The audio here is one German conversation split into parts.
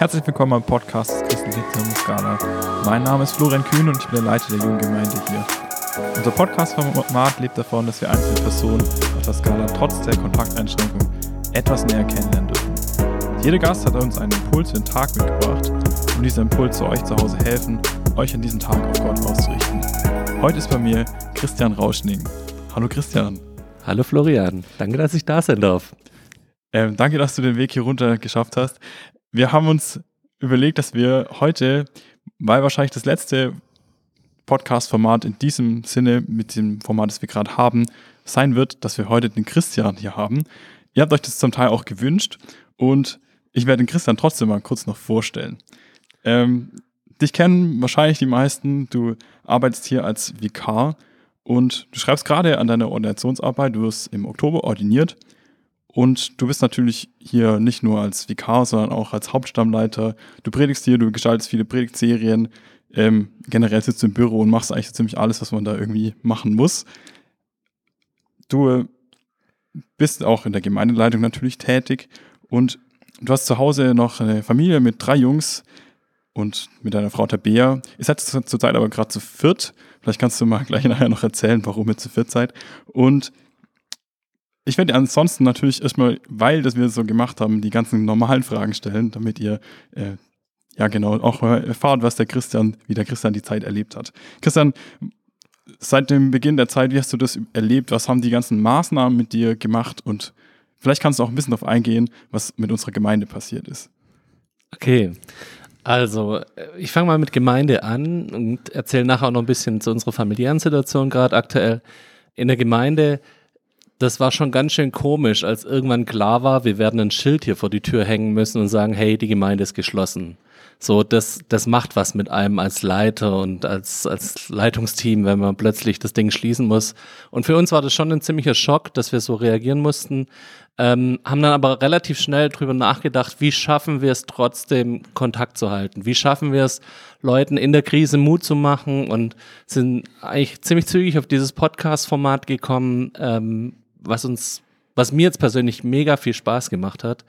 Herzlich willkommen am Podcast des Christlichen Skala. Mein Name ist Florian Kühn und ich bin der Leiter der jungen Gemeinde hier. Unser Podcast-Format lebt davon, dass wir einzelne Personen auf der Skala trotz der Kontakteinschränkung etwas näher kennenlernen dürfen. Jeder Gast hat uns einen Impuls für den Tag mitgebracht und dieser Impuls soll euch zu Hause helfen, euch an diesem Tag auf Gott auszurichten. Heute ist bei mir Christian Rauschning. Hallo Christian. Hallo Florian, danke, dass ich da sein darf. Ähm, danke, dass du den Weg hier runter geschafft hast. Wir haben uns überlegt, dass wir heute, weil wahrscheinlich das letzte Podcast-Format in diesem Sinne mit dem Format, das wir gerade haben, sein wird, dass wir heute den Christian hier haben. Ihr habt euch das zum Teil auch gewünscht und ich werde den Christian trotzdem mal kurz noch vorstellen. Ähm, dich kennen wahrscheinlich die meisten. Du arbeitest hier als Vikar und du schreibst gerade an deiner Ordinationsarbeit. Du wirst im Oktober ordiniert und du bist natürlich hier nicht nur als Vikar, sondern auch als Hauptstammleiter. Du predigst hier, du gestaltest viele Predigtserien. Ähm, generell sitzt du im Büro und machst eigentlich so ziemlich alles, was man da irgendwie machen muss. Du bist auch in der Gemeindeleitung natürlich tätig und du hast zu Hause noch eine Familie mit drei Jungs und mit deiner Frau Tabea. Ihr seid zurzeit aber gerade zu viert. Vielleicht kannst du mal gleich nachher noch erzählen, warum ihr zu viert seid. Und ich werde ansonsten natürlich erstmal, weil das wir so gemacht haben, die ganzen normalen Fragen stellen, damit ihr äh, ja genau auch erfahrt, was der Christian, wie der Christian die Zeit erlebt hat. Christian, seit dem Beginn der Zeit, wie hast du das erlebt? Was haben die ganzen Maßnahmen mit dir gemacht? Und vielleicht kannst du auch ein bisschen darauf eingehen, was mit unserer Gemeinde passiert ist. Okay. Also, äh, ich fange mal mit Gemeinde an und erzähle nachher auch noch ein bisschen zu unserer familiären Situation gerade aktuell. In der Gemeinde das war schon ganz schön komisch, als irgendwann klar war, wir werden ein Schild hier vor die Tür hängen müssen und sagen, hey, die Gemeinde ist geschlossen. So, das, das macht was mit einem als Leiter und als, als Leitungsteam, wenn man plötzlich das Ding schließen muss. Und für uns war das schon ein ziemlicher Schock, dass wir so reagieren mussten. Ähm, haben dann aber relativ schnell drüber nachgedacht, wie schaffen wir es trotzdem Kontakt zu halten? Wie schaffen wir es, Leuten in der Krise Mut zu machen und sind eigentlich ziemlich zügig auf dieses Podcast-Format gekommen, ähm, was uns, was mir jetzt persönlich mega viel Spaß gemacht hat.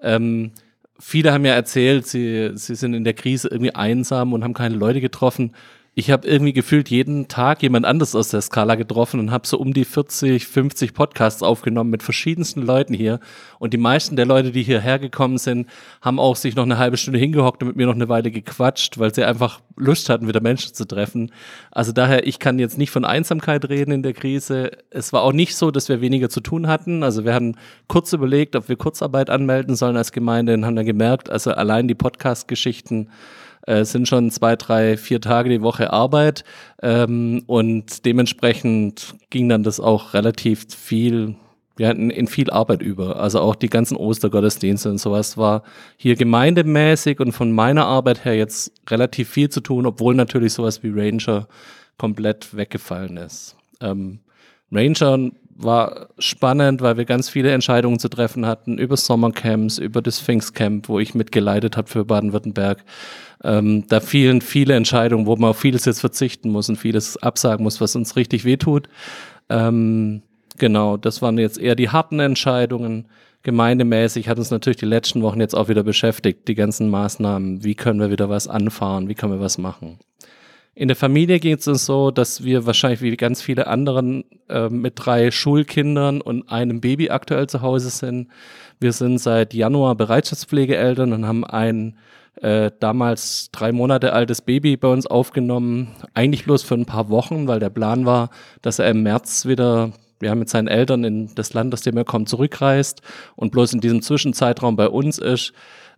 Ähm, viele haben ja erzählt, sie, sie sind in der Krise irgendwie einsam und haben keine Leute getroffen ich habe irgendwie gefühlt jeden Tag jemand anders aus der Skala getroffen und habe so um die 40, 50 Podcasts aufgenommen mit verschiedensten Leuten hier. Und die meisten der Leute, die hierher gekommen sind, haben auch sich noch eine halbe Stunde hingehockt und mit mir noch eine Weile gequatscht, weil sie einfach Lust hatten, wieder Menschen zu treffen. Also daher, ich kann jetzt nicht von Einsamkeit reden in der Krise. Es war auch nicht so, dass wir weniger zu tun hatten. Also wir haben kurz überlegt, ob wir Kurzarbeit anmelden sollen als Gemeinde und haben dann gemerkt, also allein die Podcast-Geschichten äh, sind schon zwei, drei, vier Tage die Woche Arbeit ähm, und dementsprechend ging dann das auch relativ viel wir hatten in viel Arbeit über. Also auch die ganzen Ostergottesdienste und sowas war hier gemeindemäßig und von meiner Arbeit her jetzt relativ viel zu tun, obwohl natürlich sowas wie Ranger komplett weggefallen ist. Ähm, Ranger war spannend, weil wir ganz viele Entscheidungen zu treffen hatten über Sommercamps, über das Pfingstcamp, wo ich mitgeleitet habe für Baden-Württemberg. Ähm, da fielen viele Entscheidungen, wo man auf vieles jetzt verzichten muss und vieles absagen muss, was uns richtig wehtut. Ähm, genau, das waren jetzt eher die harten Entscheidungen. Gemeindemäßig hat uns natürlich die letzten Wochen jetzt auch wieder beschäftigt, die ganzen Maßnahmen. Wie können wir wieder was anfahren? Wie können wir was machen? In der Familie geht es uns so, dass wir wahrscheinlich wie ganz viele anderen äh, mit drei Schulkindern und einem Baby aktuell zu Hause sind. Wir sind seit Januar Bereitschaftspflegeeltern und haben ein äh, damals drei Monate altes Baby bei uns aufgenommen. Eigentlich bloß für ein paar Wochen, weil der Plan war, dass er im März wieder ja, mit seinen Eltern in das Land, aus dem er kommt, zurückreist und bloß in diesem Zwischenzeitraum bei uns ist.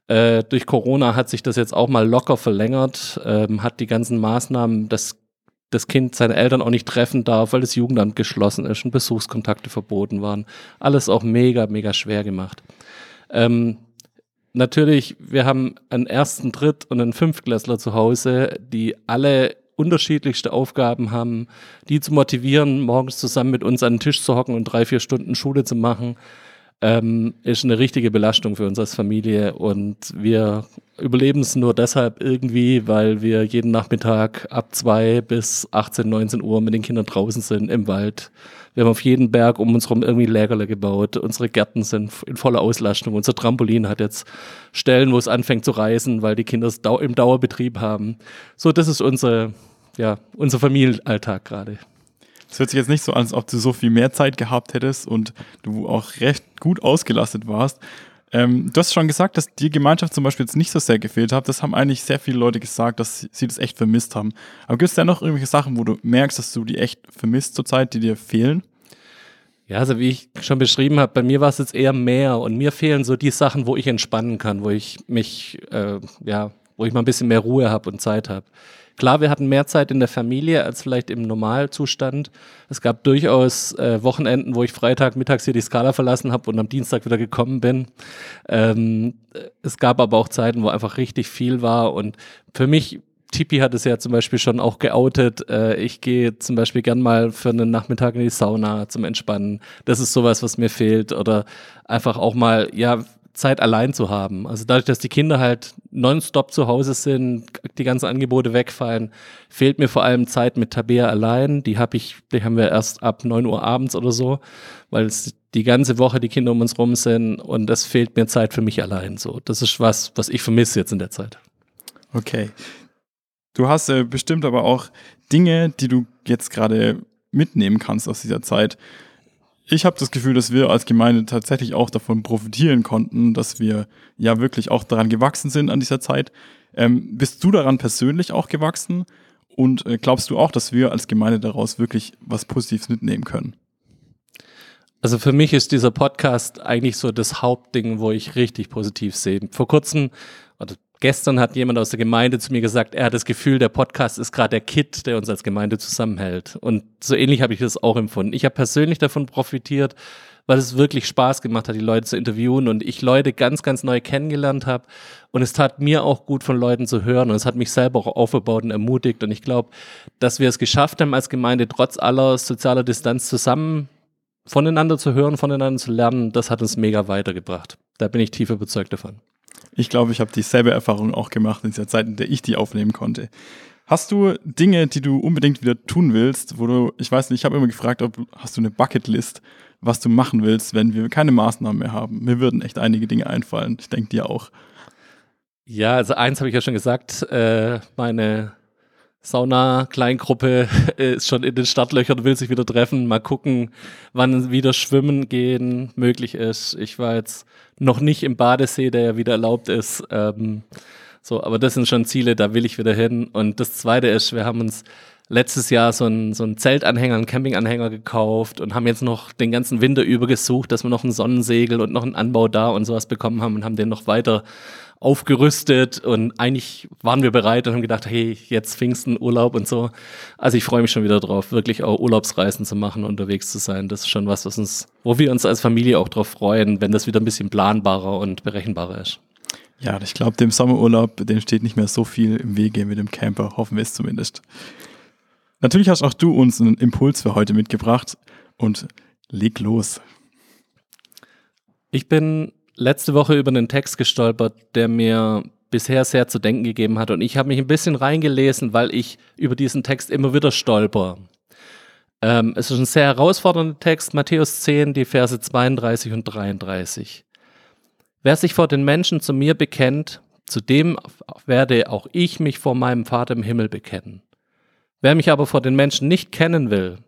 Äh, durch Corona hat sich das jetzt auch mal locker verlängert, ähm, hat die ganzen Maßnahmen, dass das Kind seine Eltern auch nicht treffen darf, weil das Jugendamt geschlossen ist und Besuchskontakte verboten waren. Alles auch mega, mega schwer gemacht. Ähm, natürlich, wir haben einen ersten, Dritt- und einen Fünftklässler zu Hause, die alle unterschiedlichste Aufgaben haben, die zu motivieren, morgens zusammen mit uns an den Tisch zu hocken und drei, vier Stunden Schule zu machen ähm, ist eine richtige Belastung für uns als Familie und wir überleben es nur deshalb irgendwie, weil wir jeden Nachmittag ab zwei bis 18, 19 Uhr mit den Kindern draußen sind im Wald, Wir haben auf jeden Berg um uns herum irgendwie Lägerle gebaut. Unsere Gärten sind in voller Auslastung. Unser Trampolin hat jetzt Stellen, wo es anfängt zu reißen, weil die Kinder es im Dauerbetrieb haben. So, das ist unsere, ja, unser Familienalltag gerade. Es hört sich jetzt nicht so an, als ob du so viel mehr Zeit gehabt hättest und du auch recht gut ausgelastet warst. Ähm, du hast schon gesagt, dass die Gemeinschaft zum Beispiel jetzt nicht so sehr gefehlt hat. Das haben eigentlich sehr viele Leute gesagt, dass sie das echt vermisst haben. Aber gibt es da noch irgendwelche Sachen, wo du merkst, dass du die echt vermisst zurzeit, die dir fehlen? Ja, also wie ich schon beschrieben habe, bei mir war es jetzt eher mehr und mir fehlen so die Sachen, wo ich entspannen kann, wo ich mich, äh, ja, wo ich mal ein bisschen mehr Ruhe habe und Zeit habe. Klar, wir hatten mehr Zeit in der Familie als vielleicht im Normalzustand. Es gab durchaus äh, Wochenenden, wo ich Freitag mittags hier die Skala verlassen habe und am Dienstag wieder gekommen bin. Ähm, es gab aber auch Zeiten, wo einfach richtig viel war und für mich Tipi hat es ja zum Beispiel schon auch geoutet. Äh, ich gehe zum Beispiel gern mal für einen Nachmittag in die Sauna zum Entspannen. Das ist sowas, was mir fehlt. Oder einfach auch mal, ja, Zeit allein zu haben. Also dadurch, dass die Kinder halt nonstop zu Hause sind, die ganzen Angebote wegfallen, fehlt mir vor allem Zeit mit Tabea allein. Die habe ich, die haben wir erst ab neun Uhr abends oder so, weil es die ganze Woche die Kinder um uns rum sind und es fehlt mir Zeit für mich allein. So, das ist was, was ich vermisse jetzt in der Zeit. Okay. Du hast äh, bestimmt aber auch Dinge, die du jetzt gerade mitnehmen kannst aus dieser Zeit ich habe das Gefühl, dass wir als Gemeinde tatsächlich auch davon profitieren konnten, dass wir ja wirklich auch daran gewachsen sind an dieser Zeit. Ähm, bist du daran persönlich auch gewachsen? Und äh, glaubst du auch, dass wir als Gemeinde daraus wirklich was Positives mitnehmen können? Also für mich ist dieser Podcast eigentlich so das Hauptding, wo ich richtig positiv sehe. Vor kurzem, oder Gestern hat jemand aus der Gemeinde zu mir gesagt, er hat das Gefühl, der Podcast ist gerade der Kit, der uns als Gemeinde zusammenhält. Und so ähnlich habe ich das auch empfunden. Ich habe persönlich davon profitiert, weil es wirklich Spaß gemacht hat, die Leute zu interviewen und ich Leute ganz, ganz neu kennengelernt habe. Und es tat mir auch gut, von Leuten zu hören und es hat mich selber auch aufgebaut und ermutigt. Und ich glaube, dass wir es geschafft haben, als Gemeinde trotz aller sozialer Distanz zusammen voneinander zu hören, voneinander zu lernen, das hat uns mega weitergebracht. Da bin ich tief überzeugt davon. Ich glaube, ich habe dieselbe Erfahrung auch gemacht in dieser Zeit, in der ich die aufnehmen konnte. Hast du Dinge, die du unbedingt wieder tun willst, wo du, ich weiß nicht, ich habe immer gefragt, ob hast du eine Bucketlist, was du machen willst, wenn wir keine Maßnahmen mehr haben? Mir würden echt einige Dinge einfallen. Ich denke dir auch. Ja, also eins habe ich ja schon gesagt, äh, meine Sauna-Kleingruppe ist schon in den Startlöchern, will sich wieder treffen. Mal gucken, wann wieder Schwimmen gehen möglich ist. Ich war jetzt noch nicht im Badesee, der ja wieder erlaubt ist. Ähm, so, aber das sind schon Ziele, da will ich wieder hin. Und das Zweite ist, wir haben uns letztes Jahr so einen, so einen Zeltanhänger, einen Campinganhänger gekauft und haben jetzt noch den ganzen Winter über gesucht, dass wir noch ein Sonnensegel und noch einen Anbau da und sowas bekommen haben und haben den noch weiter aufgerüstet und eigentlich waren wir bereit und haben gedacht, hey, jetzt Pfingsten, Urlaub und so. Also ich freue mich schon wieder drauf, wirklich auch Urlaubsreisen zu machen, unterwegs zu sein. Das ist schon was, was uns, wo wir uns als Familie auch drauf freuen, wenn das wieder ein bisschen planbarer und berechenbarer ist. Ja, ich glaube, dem Sommerurlaub, dem steht nicht mehr so viel im Wege mit dem Camper, hoffen wir es zumindest. Natürlich hast auch du uns einen Impuls für heute mitgebracht und leg los. Ich bin letzte Woche über einen Text gestolpert, der mir bisher sehr zu denken gegeben hat. Und ich habe mich ein bisschen reingelesen, weil ich über diesen Text immer wieder stolper. Ähm, es ist ein sehr herausfordernder Text, Matthäus 10, die Verse 32 und 33. Wer sich vor den Menschen zu mir bekennt, zu dem werde auch ich mich vor meinem Vater im Himmel bekennen. Wer mich aber vor den Menschen nicht kennen will,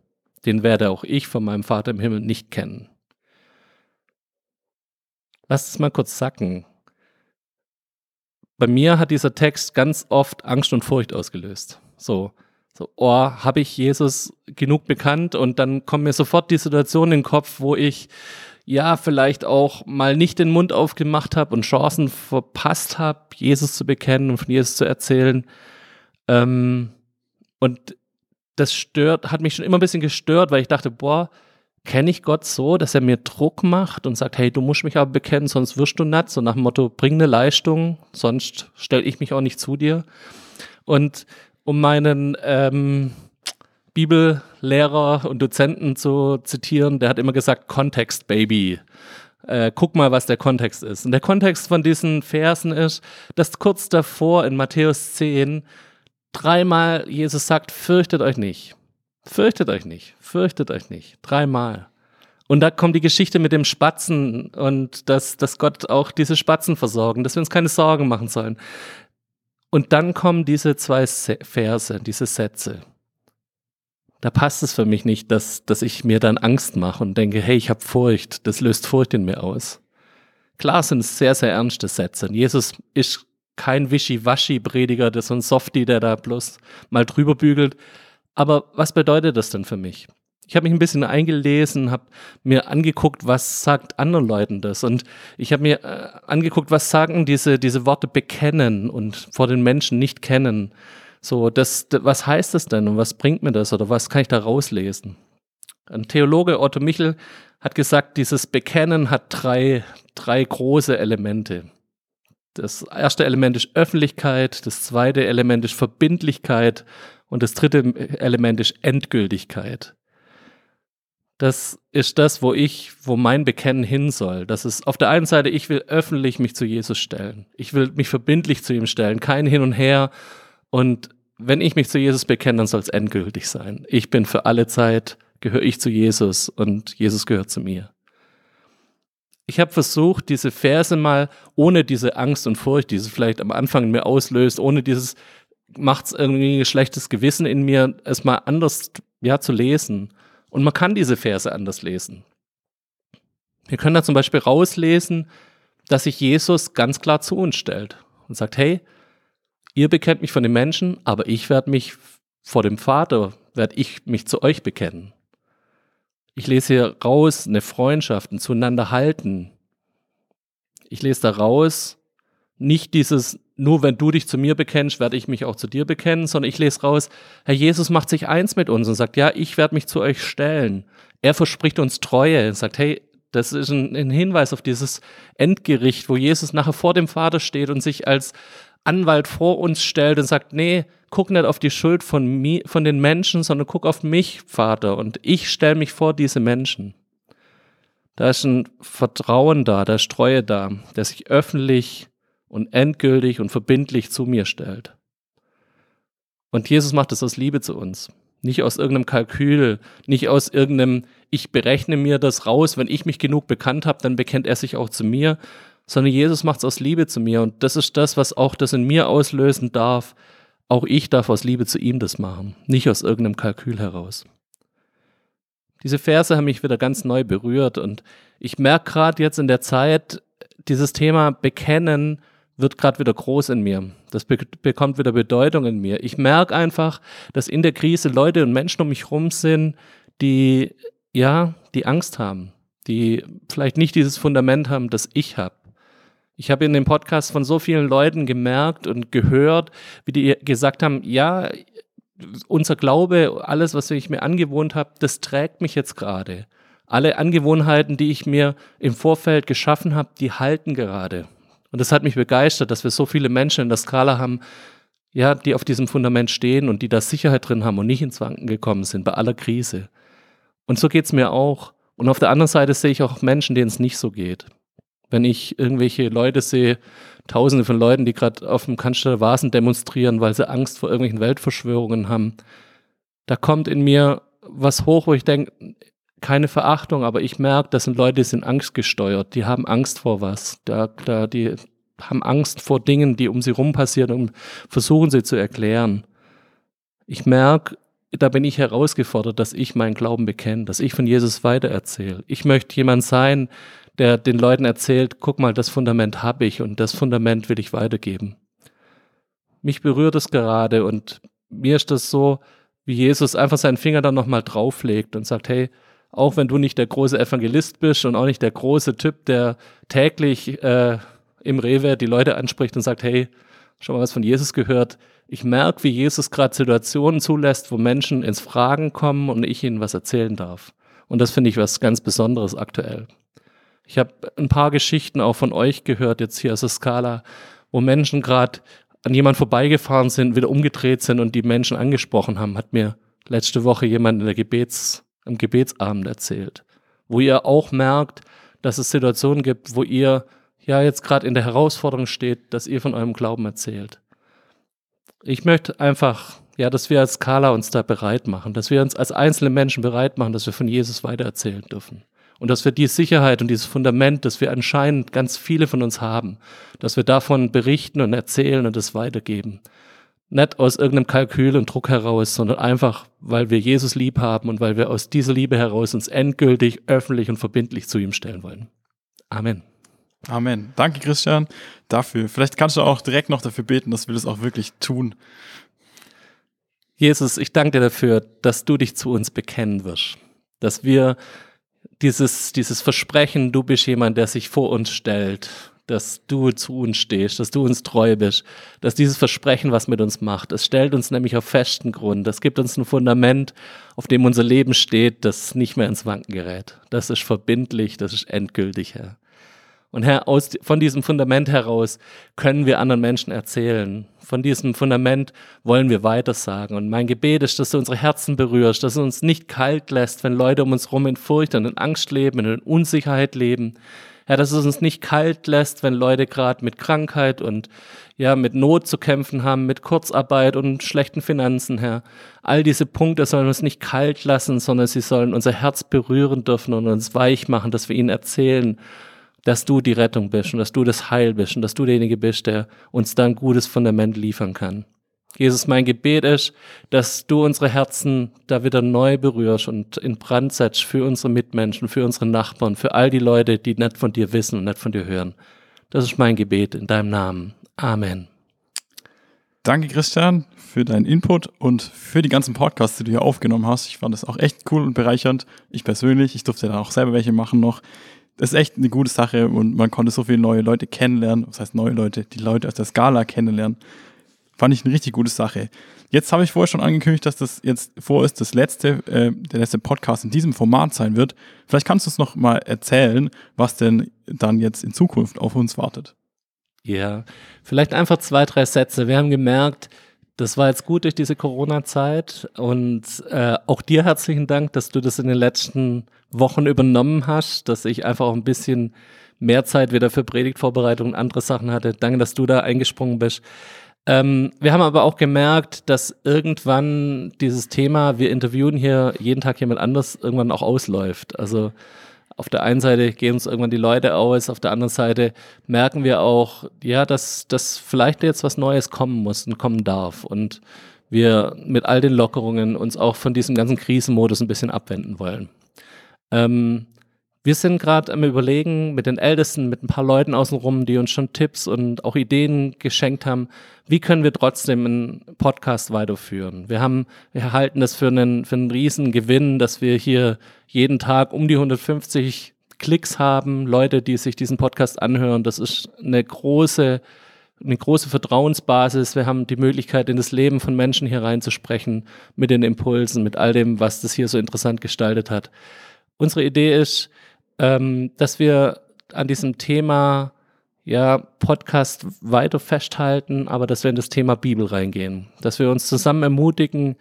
den werde auch ich vor meinem Vater im Himmel nicht kennen. Lass es mal kurz sacken. Bei mir hat dieser Text ganz oft Angst und Furcht ausgelöst. So, so oh, habe ich Jesus genug bekannt? Und dann kommt mir sofort die Situation in den Kopf, wo ich ja vielleicht auch mal nicht den Mund aufgemacht habe und Chancen verpasst habe, Jesus zu bekennen und von Jesus zu erzählen. Ähm, und das stört, hat mich schon immer ein bisschen gestört, weil ich dachte, boah, kenne ich Gott so, dass er mir Druck macht und sagt, hey, du musst mich aber bekennen, sonst wirst du natt, so nach dem Motto, bring eine Leistung, sonst stelle ich mich auch nicht zu dir. Und um meinen ähm, Bibellehrer und Dozenten zu zitieren, der hat immer gesagt, Kontext, Baby. Äh, guck mal, was der Kontext ist. Und der Kontext von diesen Versen ist, dass kurz davor in Matthäus 10 dreimal Jesus sagt, fürchtet euch nicht. Fürchtet euch nicht, fürchtet euch nicht. Dreimal. Und da kommt die Geschichte mit dem Spatzen und dass, dass Gott auch diese Spatzen versorgen, dass wir uns keine Sorgen machen sollen. Und dann kommen diese zwei Verse, diese Sätze. Da passt es für mich nicht, dass, dass ich mir dann Angst mache und denke, hey, ich habe Furcht, das löst Furcht in mir aus. Klar sind es sehr, sehr ernste Sätze. Und Jesus ist kein Wischi-Waschi-Prediger, der so ein Softie, der da bloß mal drüber bügelt. Aber was bedeutet das denn für mich? Ich habe mich ein bisschen eingelesen, habe mir angeguckt, was sagt anderen Leuten das. Und ich habe mir äh, angeguckt, was sagen diese, diese Worte bekennen und vor den Menschen nicht kennen. So, das, was heißt das denn und was bringt mir das oder was kann ich da rauslesen? Ein Theologe, Otto Michel, hat gesagt, dieses Bekennen hat drei, drei große Elemente. Das erste Element ist Öffentlichkeit, das zweite Element ist Verbindlichkeit und das dritte Element ist Endgültigkeit. Das ist das, wo ich, wo mein Bekennen hin soll. Das ist auf der einen Seite, ich will öffentlich mich zu Jesus stellen. Ich will mich verbindlich zu ihm stellen, kein Hin und Her. Und wenn ich mich zu Jesus bekenne, dann soll es endgültig sein. Ich bin für alle Zeit, gehöre ich zu Jesus und Jesus gehört zu mir. Ich habe versucht, diese Verse mal ohne diese Angst und Furcht, die es vielleicht am Anfang in mir auslöst, ohne dieses macht es irgendwie ein schlechtes Gewissen in mir, es mal anders ja, zu lesen und man kann diese Verse anders lesen. Wir können da zum Beispiel rauslesen, dass sich Jesus ganz klar zu uns stellt und sagt, hey, ihr bekennt mich von den Menschen, aber ich werde mich vor dem Vater, werde ich mich zu euch bekennen. Ich lese hier raus eine Freundschaft, ein zueinander halten. Ich lese da raus nicht dieses, nur wenn du dich zu mir bekennst, werde ich mich auch zu dir bekennen, sondern ich lese raus, Herr Jesus macht sich eins mit uns und sagt, ja, ich werde mich zu euch stellen. Er verspricht uns Treue und sagt, hey, das ist ein, ein Hinweis auf dieses Endgericht, wo Jesus nachher vor dem Vater steht und sich als Anwalt vor uns stellt und sagt, nee, guck nicht auf die Schuld von, mir, von den Menschen, sondern guck auf mich, Vater, und ich stelle mich vor diese Menschen. Da ist ein Vertrauen da, da ist Treue da, der sich öffentlich und endgültig und verbindlich zu mir stellt. Und Jesus macht es aus Liebe zu uns. Nicht aus irgendeinem Kalkül, nicht aus irgendeinem, ich berechne mir das raus, wenn ich mich genug bekannt habe, dann bekennt er sich auch zu mir, sondern Jesus macht es aus Liebe zu mir. Und das ist das, was auch das in mir auslösen darf. Auch ich darf aus Liebe zu ihm das machen, nicht aus irgendeinem Kalkül heraus. Diese Verse haben mich wieder ganz neu berührt und ich merke gerade jetzt in der Zeit, dieses Thema Bekennen wird gerade wieder groß in mir. Das be bekommt wieder Bedeutung in mir. Ich merke einfach, dass in der Krise Leute und Menschen um mich herum sind, die, ja, die Angst haben, die vielleicht nicht dieses Fundament haben, das ich habe. Ich habe in dem Podcast von so vielen Leuten gemerkt und gehört, wie die gesagt haben, ja, unser Glaube, alles, was ich mir angewohnt habe, das trägt mich jetzt gerade. Alle Angewohnheiten, die ich mir im Vorfeld geschaffen habe, die halten gerade. Und das hat mich begeistert, dass wir so viele Menschen in der Skala haben, ja, die auf diesem Fundament stehen und die da Sicherheit drin haben und nicht ins Wanken gekommen sind bei aller Krise. Und so geht es mir auch. Und auf der anderen Seite sehe ich auch Menschen, denen es nicht so geht. Wenn ich irgendwelche Leute sehe, tausende von Leuten, die gerade auf dem Cannstatter Vasen demonstrieren, weil sie Angst vor irgendwelchen Weltverschwörungen haben, da kommt in mir was hoch, wo ich denke, keine Verachtung, aber ich merke, das sind Leute, die sind angstgesteuert, die haben Angst vor was, da, da, die haben Angst vor Dingen, die um sie rum passieren und versuchen sie zu erklären. Ich merke, da bin ich herausgefordert, dass ich meinen Glauben bekenne, dass ich von Jesus weitererzähle. Ich möchte jemand sein, der den Leuten erzählt, guck mal, das Fundament habe ich und das Fundament will ich weitergeben. Mich berührt es gerade und mir ist das so, wie Jesus einfach seinen Finger dann nochmal drauflegt und sagt, hey, auch wenn du nicht der große Evangelist bist und auch nicht der große Typ, der täglich äh, im Rewe die Leute anspricht und sagt, hey, schon mal was von Jesus gehört. Ich merke, wie Jesus gerade Situationen zulässt, wo Menschen ins Fragen kommen und ich ihnen was erzählen darf. Und das finde ich was ganz Besonderes aktuell. Ich habe ein paar Geschichten auch von euch gehört, jetzt hier aus der Skala, wo Menschen gerade an jemand vorbeigefahren sind, wieder umgedreht sind und die Menschen angesprochen haben. Hat mir letzte Woche jemand in der Gebets am Gebetsabend erzählt, wo ihr auch merkt, dass es Situationen gibt, wo ihr ja jetzt gerade in der Herausforderung steht, dass ihr von eurem Glauben erzählt. Ich möchte einfach Ja, dass wir als Skala uns da bereit machen, dass wir uns als einzelne Menschen bereit machen, dass wir von Jesus weitererzählen dürfen. Und dass wir die Sicherheit und dieses Fundament, das wir anscheinend ganz viele von uns haben, dass wir davon berichten und erzählen und es weitergeben. Nicht aus irgendeinem Kalkül und Druck heraus, sondern einfach, weil wir Jesus lieb haben und weil wir aus dieser Liebe heraus uns endgültig, öffentlich und verbindlich zu ihm stellen wollen. Amen. Amen. Danke, Christian, dafür. Vielleicht kannst du auch direkt noch dafür beten, dass wir das auch wirklich tun. Jesus, ich danke dir dafür, dass du dich zu uns bekennen wirst. Dass wir dieses, dieses Versprechen, du bist jemand, der sich vor uns stellt, dass du zu uns stehst, dass du uns treu bist, dass dieses Versprechen was mit uns macht. Es stellt uns nämlich auf festen Grund. Das gibt uns ein Fundament, auf dem unser Leben steht, das nicht mehr ins Wanken gerät. Das ist verbindlich, das ist endgültig, Herr. Und Herr, aus, von diesem Fundament heraus können wir anderen Menschen erzählen. Von diesem Fundament wollen wir weitersagen. Und mein Gebet ist, dass du unsere Herzen berührst, dass du uns nicht kalt lässt, wenn Leute um uns herum in Furcht und in Angst leben, in Unsicherheit leben. Herr, dass es uns nicht kalt lässt, wenn Leute gerade mit Krankheit und ja, mit Not zu kämpfen haben, mit Kurzarbeit und schlechten Finanzen, Herr. All diese Punkte sollen uns nicht kalt lassen, sondern sie sollen unser Herz berühren dürfen und uns weich machen, dass wir ihnen erzählen, dass du die Rettung bist und dass du das Heil bist und dass du derjenige bist, der uns da ein gutes Fundament liefern kann. Jesus, mein Gebet ist, dass du unsere Herzen da wieder neu berührst und in Brand setzt für unsere Mitmenschen, für unsere Nachbarn, für all die Leute, die nicht von dir wissen und nicht von dir hören. Das ist mein Gebet in deinem Namen. Amen. Danke, Christian, für deinen Input und für die ganzen Podcasts, die du hier aufgenommen hast. Ich fand das auch echt cool und bereichernd. Ich persönlich, ich durfte da auch selber welche machen noch das ist echt eine gute Sache und man konnte so viele neue Leute kennenlernen. Was heißt neue Leute? Die Leute aus der Skala kennenlernen. Fand ich eine richtig gute Sache. Jetzt habe ich vorher schon angekündigt, dass das jetzt vor ist, das letzte, äh, der letzte Podcast in diesem Format sein wird. Vielleicht kannst du es noch mal erzählen, was denn dann jetzt in Zukunft auf uns wartet. Ja, vielleicht einfach zwei, drei Sätze. Wir haben gemerkt, das war jetzt gut durch diese Corona-Zeit und äh, auch dir herzlichen Dank, dass du das in den letzten Wochen übernommen hast, dass ich einfach auch ein bisschen mehr Zeit wieder für Predigtvorbereitung und andere Sachen hatte. Danke, dass du da eingesprungen bist. Ähm, wir haben aber auch gemerkt, dass irgendwann dieses Thema, wir interviewen hier jeden Tag jemand anders, irgendwann auch ausläuft. Also auf der einen Seite gehen uns irgendwann die Leute aus, auf der anderen Seite merken wir auch, ja, dass, dass vielleicht jetzt was Neues kommen muss und kommen darf. Und wir mit all den Lockerungen uns auch von diesem ganzen Krisenmodus ein bisschen abwenden wollen. Ähm, wir sind gerade am Überlegen mit den Ältesten, mit ein paar Leuten außenrum, die uns schon Tipps und auch Ideen geschenkt haben, wie können wir trotzdem einen Podcast weiterführen. Wir haben, wir halten das für einen, für einen riesen Gewinn, dass wir hier jeden Tag um die 150 Klicks haben, Leute, die sich diesen Podcast anhören. Das ist eine große, eine große Vertrauensbasis. Wir haben die Möglichkeit, in das Leben von Menschen hier reinzusprechen, mit den Impulsen, mit all dem, was das hier so interessant gestaltet hat. Unsere Idee ist, ähm, dass wir an diesem Thema ja, Podcast weiter festhalten, aber dass wir in das Thema Bibel reingehen. Dass wir uns zusammen ermutigen,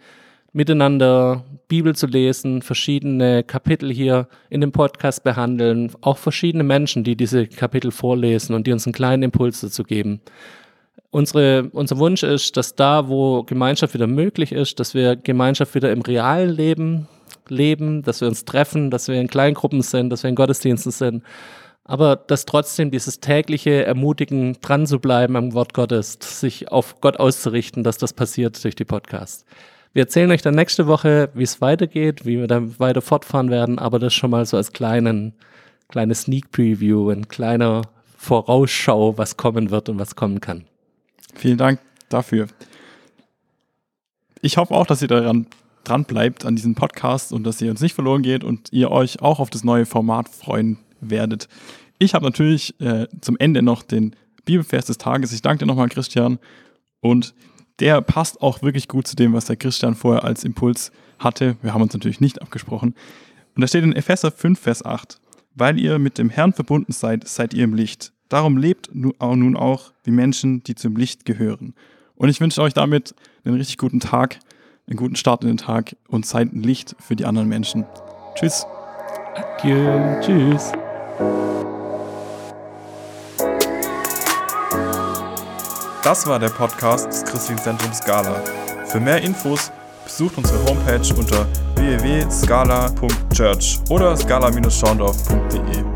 miteinander Bibel zu lesen, verschiedene Kapitel hier in dem Podcast behandeln, auch verschiedene Menschen, die diese Kapitel vorlesen und die uns einen kleinen Impuls dazu geben. Unsere, unser Wunsch ist, dass da, wo Gemeinschaft wieder möglich ist, dass wir Gemeinschaft wieder im realen Leben leben, dass wir uns treffen, dass wir in Kleingruppen sind, dass wir in Gottesdiensten sind. Aber dass trotzdem dieses tägliche Ermutigen, dran zu bleiben am Wort Gottes, sich auf Gott auszurichten, dass das passiert durch die Podcasts. Wir erzählen euch dann nächste Woche, wie es weitergeht, wie wir dann weiter fortfahren werden, aber das schon mal so als kleinen, kleine Sneak Preview, ein kleiner Vorausschau, was kommen wird und was kommen kann. Vielen Dank dafür. Ich hoffe auch, dass ihr daran dran bleibt an diesem Podcast und dass ihr uns nicht verloren geht und ihr euch auch auf das neue Format freuen werdet. Ich habe natürlich äh, zum Ende noch den Bibelvers des Tages. Ich danke dir nochmal, Christian. Und der passt auch wirklich gut zu dem, was der Christian vorher als Impuls hatte. Wir haben uns natürlich nicht abgesprochen. Und da steht in Epheser 5, Vers 8, weil ihr mit dem Herrn verbunden seid, seid ihr im Licht. Darum lebt nun auch wie Menschen, die zum Licht gehören. Und ich wünsche euch damit einen richtig guten Tag einen guten Start in den Tag und seid ein Licht für die anderen Menschen. Tschüss. Adieu. Tschüss. Das war der Podcast des Christlichen Zentrums Gala. Für mehr Infos besucht unsere Homepage unter www.scala.church oder scala-schaundorf.de.